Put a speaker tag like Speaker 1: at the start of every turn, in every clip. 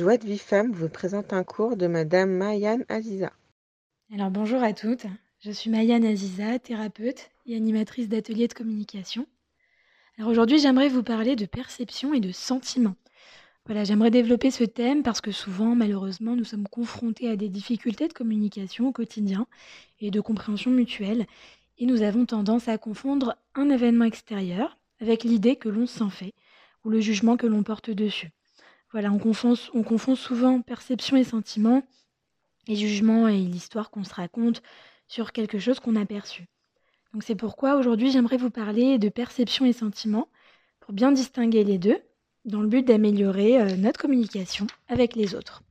Speaker 1: Joie de vie femme vous présente un cours de Madame Mayan Aziza.
Speaker 2: Alors bonjour à toutes, je suis Mayan Aziza, thérapeute et animatrice d'ateliers de communication. Alors aujourd'hui j'aimerais vous parler de perception et de sentiment. Voilà, j'aimerais développer ce thème parce que souvent malheureusement nous sommes confrontés à des difficultés de communication au quotidien et de compréhension mutuelle et nous avons tendance à confondre un événement extérieur avec l'idée que l'on s'en fait ou le jugement que l'on porte dessus. Voilà, on confond, on confond souvent perception et sentiment, et jugement et l'histoire qu'on se raconte sur quelque chose qu'on a perçu. Donc c'est pourquoi aujourd'hui j'aimerais vous parler de perception et sentiment pour bien distinguer les deux, dans le but d'améliorer euh, notre communication avec les autres.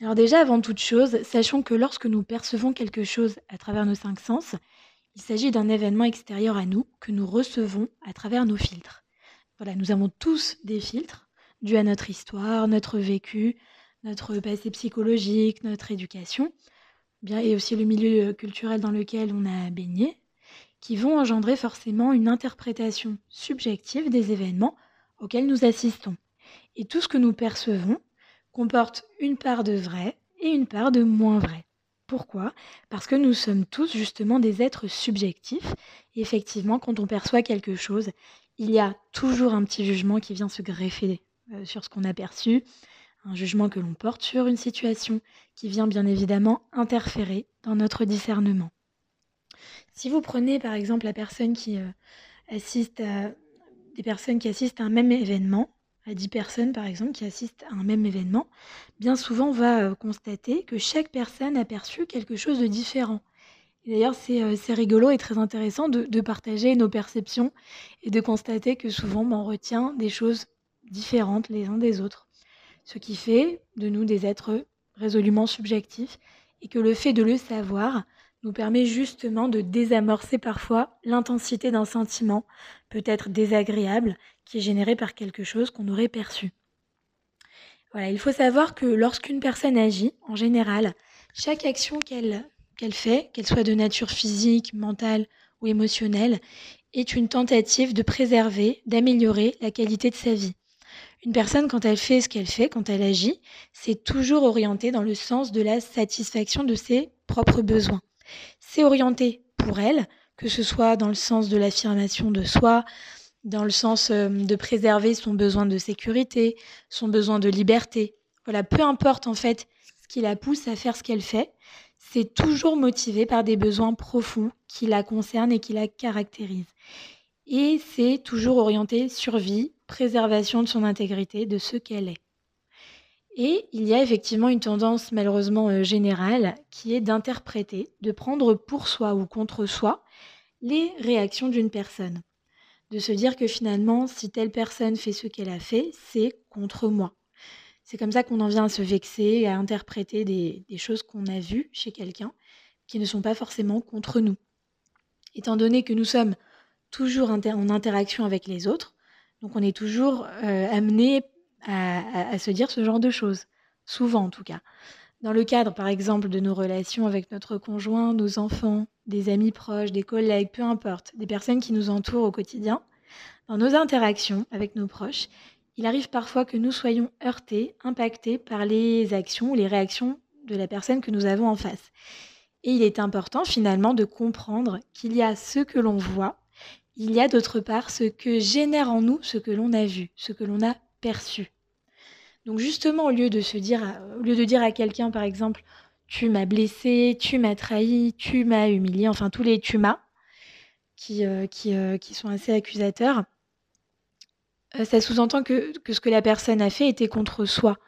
Speaker 2: Alors déjà, avant toute chose, sachons que lorsque nous percevons quelque chose à travers nos cinq sens, il s'agit d'un événement extérieur à nous que nous recevons à travers nos filtres. Voilà, nous avons tous des filtres dus à notre histoire, notre vécu, notre passé psychologique, notre éducation, bien et aussi le milieu culturel dans lequel on a baigné, qui vont engendrer forcément une interprétation subjective des événements auxquels nous assistons. Et tout ce que nous percevons comporte une part de vrai et une part de moins vrai. Pourquoi? Parce que nous sommes tous justement des êtres subjectifs. Effectivement, quand on perçoit quelque chose, il y a toujours un petit jugement qui vient se greffer euh, sur ce qu'on a perçu, un jugement que l'on porte sur une situation qui vient bien évidemment interférer dans notre discernement. Si vous prenez par exemple la personne qui euh, assiste à des personnes qui assistent à un même événement, à 10 personnes par exemple qui assistent à un même événement, bien souvent on va euh, constater que chaque personne a perçu quelque chose de différent. D'ailleurs, c'est rigolo et très intéressant de, partager nos perceptions et de constater que souvent on retient des choses différentes les uns des autres. Ce qui fait de nous des êtres résolument subjectifs et que le fait de le savoir nous permet justement de désamorcer parfois l'intensité d'un sentiment, peut-être désagréable, qui est généré par quelque chose qu'on aurait perçu. Voilà, il faut savoir que lorsqu'une personne agit, en général, chaque action qu'elle qu'elle fait, qu'elle soit de nature physique, mentale ou émotionnelle, est une tentative de préserver, d'améliorer la qualité de sa vie. Une personne, quand elle fait ce qu'elle fait, quand elle agit, c'est toujours orienté dans le sens de la satisfaction de ses propres besoins. C'est orienté pour elle, que ce soit dans le sens de l'affirmation de soi, dans le sens euh, de préserver son besoin de sécurité, son besoin de liberté. Voilà, peu importe en fait ce qui la pousse à faire ce qu'elle fait, c'est toujours motivé par des besoins profonds qui la concernent et qui la caractérisent. Et c'est toujours orienté survie, préservation de son intégrité, de ce qu'elle est. Et il y a effectivement une tendance malheureusement euh, générale qui est d'interpréter, de prendre pour soi ou contre soi les réactions d'une personne. De se dire que finalement, si telle personne fait ce qu'elle a fait, c'est contre moi. C'est comme ça qu'on en vient à se vexer, à interpréter des, choses qu'on a vues chez quelqu'un qui ne sont pas forcément contre nous. Étant donné que nous sommes toujours en interaction avec les autres, donc on est toujours euh, amené à, se dire ce genre de choses, souvent en tout cas. Dans le cadre, par exemple, de nos relations avec notre conjoint, nos enfants, des amis proches, des collègues, peu importe, des personnes qui nous entourent au quotidien, dans nos interactions avec nos proches, il arrive parfois que nous soyons heurtés, impactés par les actions ou les réactions de la personne que nous avons en face. Et il est important finalement de comprendre qu'il y a ce que l'on voit, il y a d'autre part ce que génère en nous ce que l'on a vu, ce que l'on a perçu. Donc justement, au lieu de se dire, au lieu de dire à quelqu'un par exemple, tu m'as blessé, tu m'as trahi, tu m'as humilié, enfin tous les tu m'as qui, euh, qui, euh, qui sont assez accusateurs, euh, ça sous-entend que, ce que la personne a fait était contre soi.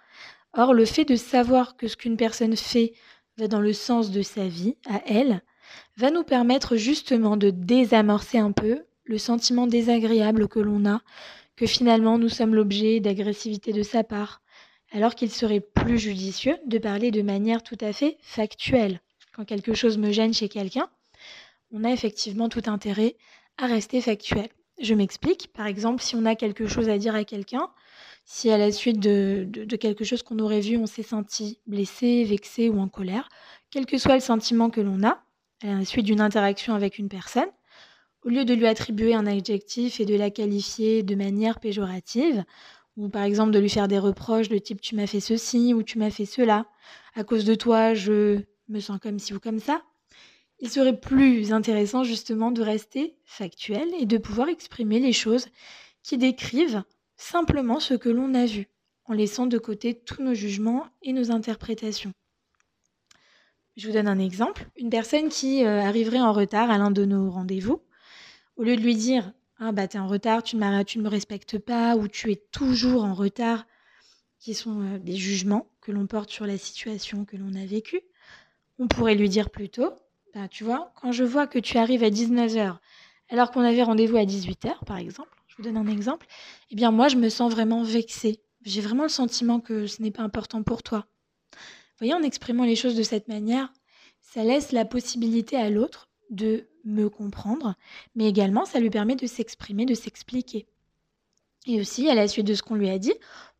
Speaker 2: Or, le fait de savoir que ce qu'une personne fait va dans le sens de sa vie, à elle, va nous permettre justement de désamorcer un peu le sentiment désagréable que l'on a, que finalement nous sommes l'objet d'agressivité de sa part, alors qu'il serait plus judicieux de parler de manière tout à fait factuelle. Quand quelque chose me gêne chez quelqu'un, on a effectivement tout intérêt à rester factuel. Je m'explique. Par exemple, si on a quelque chose à dire à quelqu'un, si à la suite de, quelque chose qu'on aurait vu, on s'est senti blessé, vexé ou en colère, quel que soit le sentiment que l'on a, à la suite d'une interaction avec une personne, au lieu de lui attribuer un adjectif et de la qualifier de manière péjorative, ou par exemple de lui faire des reproches de type tu m'as fait ceci ou tu m'as fait cela, à cause de toi je me sens comme ci ou comme ça, il serait plus intéressant justement de rester factuel et de pouvoir exprimer les choses qui décrivent simplement ce que l'on a vu, en laissant de côté tous nos jugements et nos interprétations. Je vous donne un exemple. Une personne qui euh, arriverait en retard à l'un de nos rendez-vous, au lieu de lui dire ah bah t'es en retard, tu ne, me respectes pas ou tu es toujours en retard, qui sont euh, des jugements que l'on porte sur la situation que l'on a vécue, on pourrait lui dire plutôt bah, tu vois, quand je vois que tu arrives à 19h alors qu'on avait rendez-vous à 18h par exemple, je vous donne un exemple, eh bien moi je me sens vraiment vexée. J'ai vraiment le sentiment que ce n'est pas important pour toi. Vous voyez, en exprimant les choses de cette manière, ça laisse la possibilité à l'autre de me comprendre, mais également ça lui permet de s'exprimer, de s'expliquer. Et aussi, à la suite de ce qu'on lui a dit,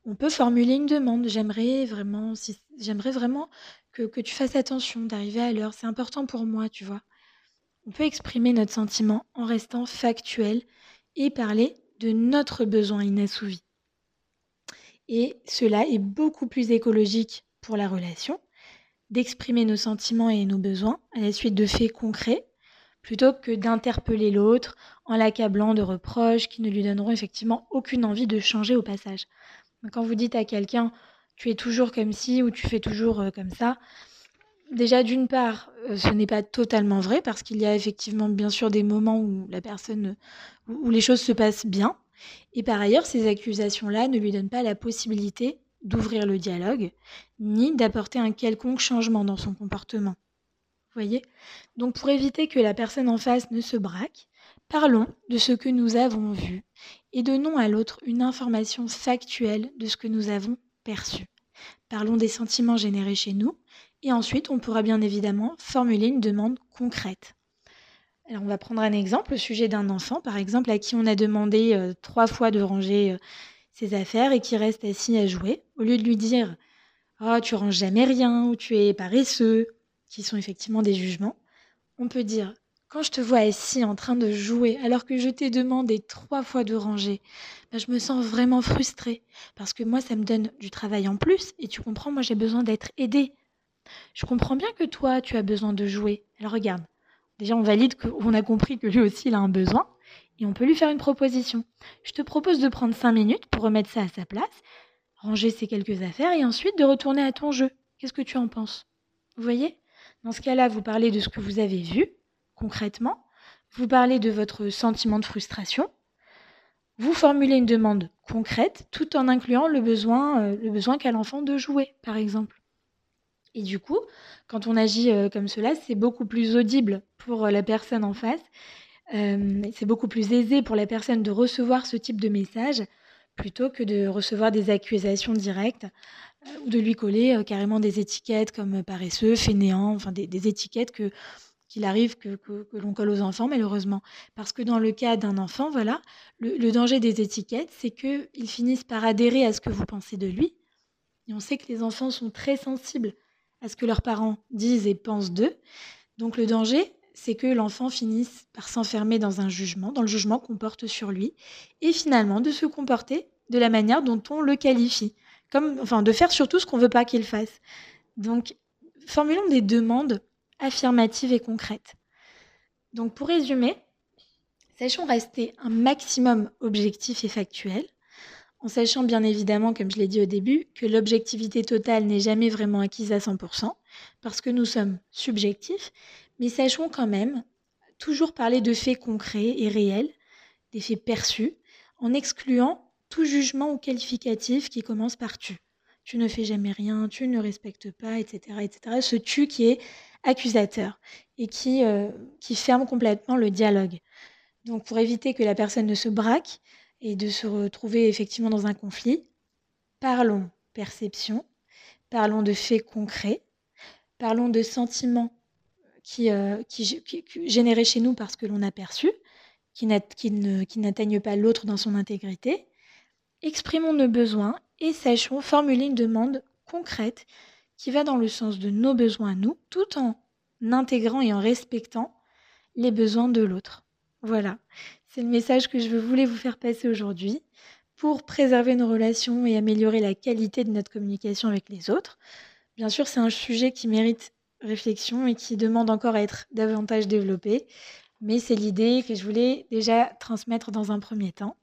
Speaker 2: on peut formuler une demande. J'aimerais vraiment, j'aimerais vraiment que, que tu fasses attention d'arriver à l'heure. C'est important pour moi, tu vois. On peut exprimer notre sentiment en restant factuel et parler de notre besoin inassouvi. Et cela est beaucoup plus écologique pour la relation d'exprimer nos sentiments et nos besoins à la suite de faits concrets plutôt que d'interpeller l'autre en l'accablant de reproches qui ne lui donneront effectivement aucune envie de changer au passage. Quand vous dites à quelqu'un tu es toujours comme ci ou tu fais toujours euh, comme ça, déjà d'une part, euh, ce n'est pas totalement vrai parce qu'il y a effectivement bien sûr des moments où la personne où les choses se passent bien et par ailleurs ces accusations-là ne lui donnent pas la possibilité d'ouvrir le dialogue ni d'apporter un quelconque changement dans son comportement. Vous voyez Donc pour éviter que la personne en face ne se braque, parlons de ce que nous avons vu et donnons à l'autre une information factuelle de ce que nous avons perçu. Parlons des sentiments générés chez nous et ensuite on pourra bien évidemment formuler une demande concrète. Alors on va prendre un exemple, le sujet d'un enfant par exemple à qui on a demandé euh, trois fois de ranger euh, ses affaires et qui reste assis à jouer, au lieu de lui dire oh, tu ranges jamais rien ou tu es paresseux, qui sont effectivement des jugements, on peut dire quand je te vois assis en train de jouer alors que je t'ai demandé trois fois de ranger, ben, je me sens vraiment frustrée parce que moi ça me donne du travail en plus et tu comprends, moi j'ai besoin d'être aidée. Je comprends bien que toi tu as besoin de jouer. Alors regarde, déjà on valide qu'on a compris que lui aussi il a un besoin et on peut lui faire une proposition. Je te propose de prendre cinq minutes pour remettre ça à sa place, ranger ses quelques affaires et ensuite de retourner à ton jeu. Qu'est-ce que tu en penses? Vous voyez? Dans ce cas-là, vous parlez de ce que vous avez vu concrètement, vous parlez de votre sentiment de frustration, vous formulez une demande concrète tout en incluant le besoin, euh, qu'a l'enfant de jouer, par exemple. Et du coup, quand on agit euh, comme cela, c'est beaucoup plus audible pour euh, la personne en face. c'est beaucoup plus aisé pour la personne de recevoir ce type de message plutôt que de recevoir des accusations directes ou de lui coller carrément des étiquettes comme paresseux, fainéant, enfin des étiquettes que qu'il arrive que, l'on colle aux enfants, malheureusement. Parce que dans le cas d'un enfant, voilà, le, danger des étiquettes, c'est qu'ils finissent par adhérer à ce que vous pensez de lui. Et on sait que les enfants sont très sensibles à ce que leurs parents disent et pensent d'eux. Donc le danger, c'est que l'enfant finisse par s'enfermer dans un jugement, dans le jugement qu'on porte sur lui, et finalement de se comporter de la manière dont on le qualifie. Comme, enfin, de faire surtout ce qu'on ne veut pas qu'il fasse. Donc, formulons des demandes affirmative et concrète. Donc pour résumer, sachons rester un maximum objectif et factuel, en sachant bien évidemment, comme je l'ai dit au début, que l'objectivité totale n'est jamais vraiment acquise à 100%, parce que nous sommes subjectifs, mais sachons quand même toujours parler de faits concrets et réels, des faits perçus, en excluant tout jugement ou qualificatif qui commence par tu. Tu ne fais jamais rien, tu ne respectes pas, etc. etc. Ce tu qui est accusateur et qui, euh, qui ferme complètement le dialogue. Donc pour éviter que la personne ne se braque et de se retrouver effectivement dans un conflit, parlons perception, parlons de faits concrets, parlons de sentiments qui, euh, générés chez nous parce que l'on a perçu, qui n'atteignent pas l'autre dans son intégrité. Exprimons nos besoins et sachons formuler une demande concrète qui va dans le sens de nos besoins à nous, tout en intégrant et en respectant les besoins de l'autre. Voilà, c'est le message que je voulais vous faire passer aujourd'hui pour préserver nos relations et améliorer la qualité de notre communication avec les autres. Bien sûr, c'est un sujet qui mérite réflexion et qui demande encore à être davantage développé, mais c'est l'idée que je voulais déjà transmettre dans un premier temps.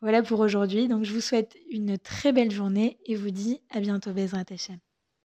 Speaker 2: Voilà pour aujourd'hui, donc je vous souhaite une très belle journée et vous dis à bientôt Bezrat Hachem.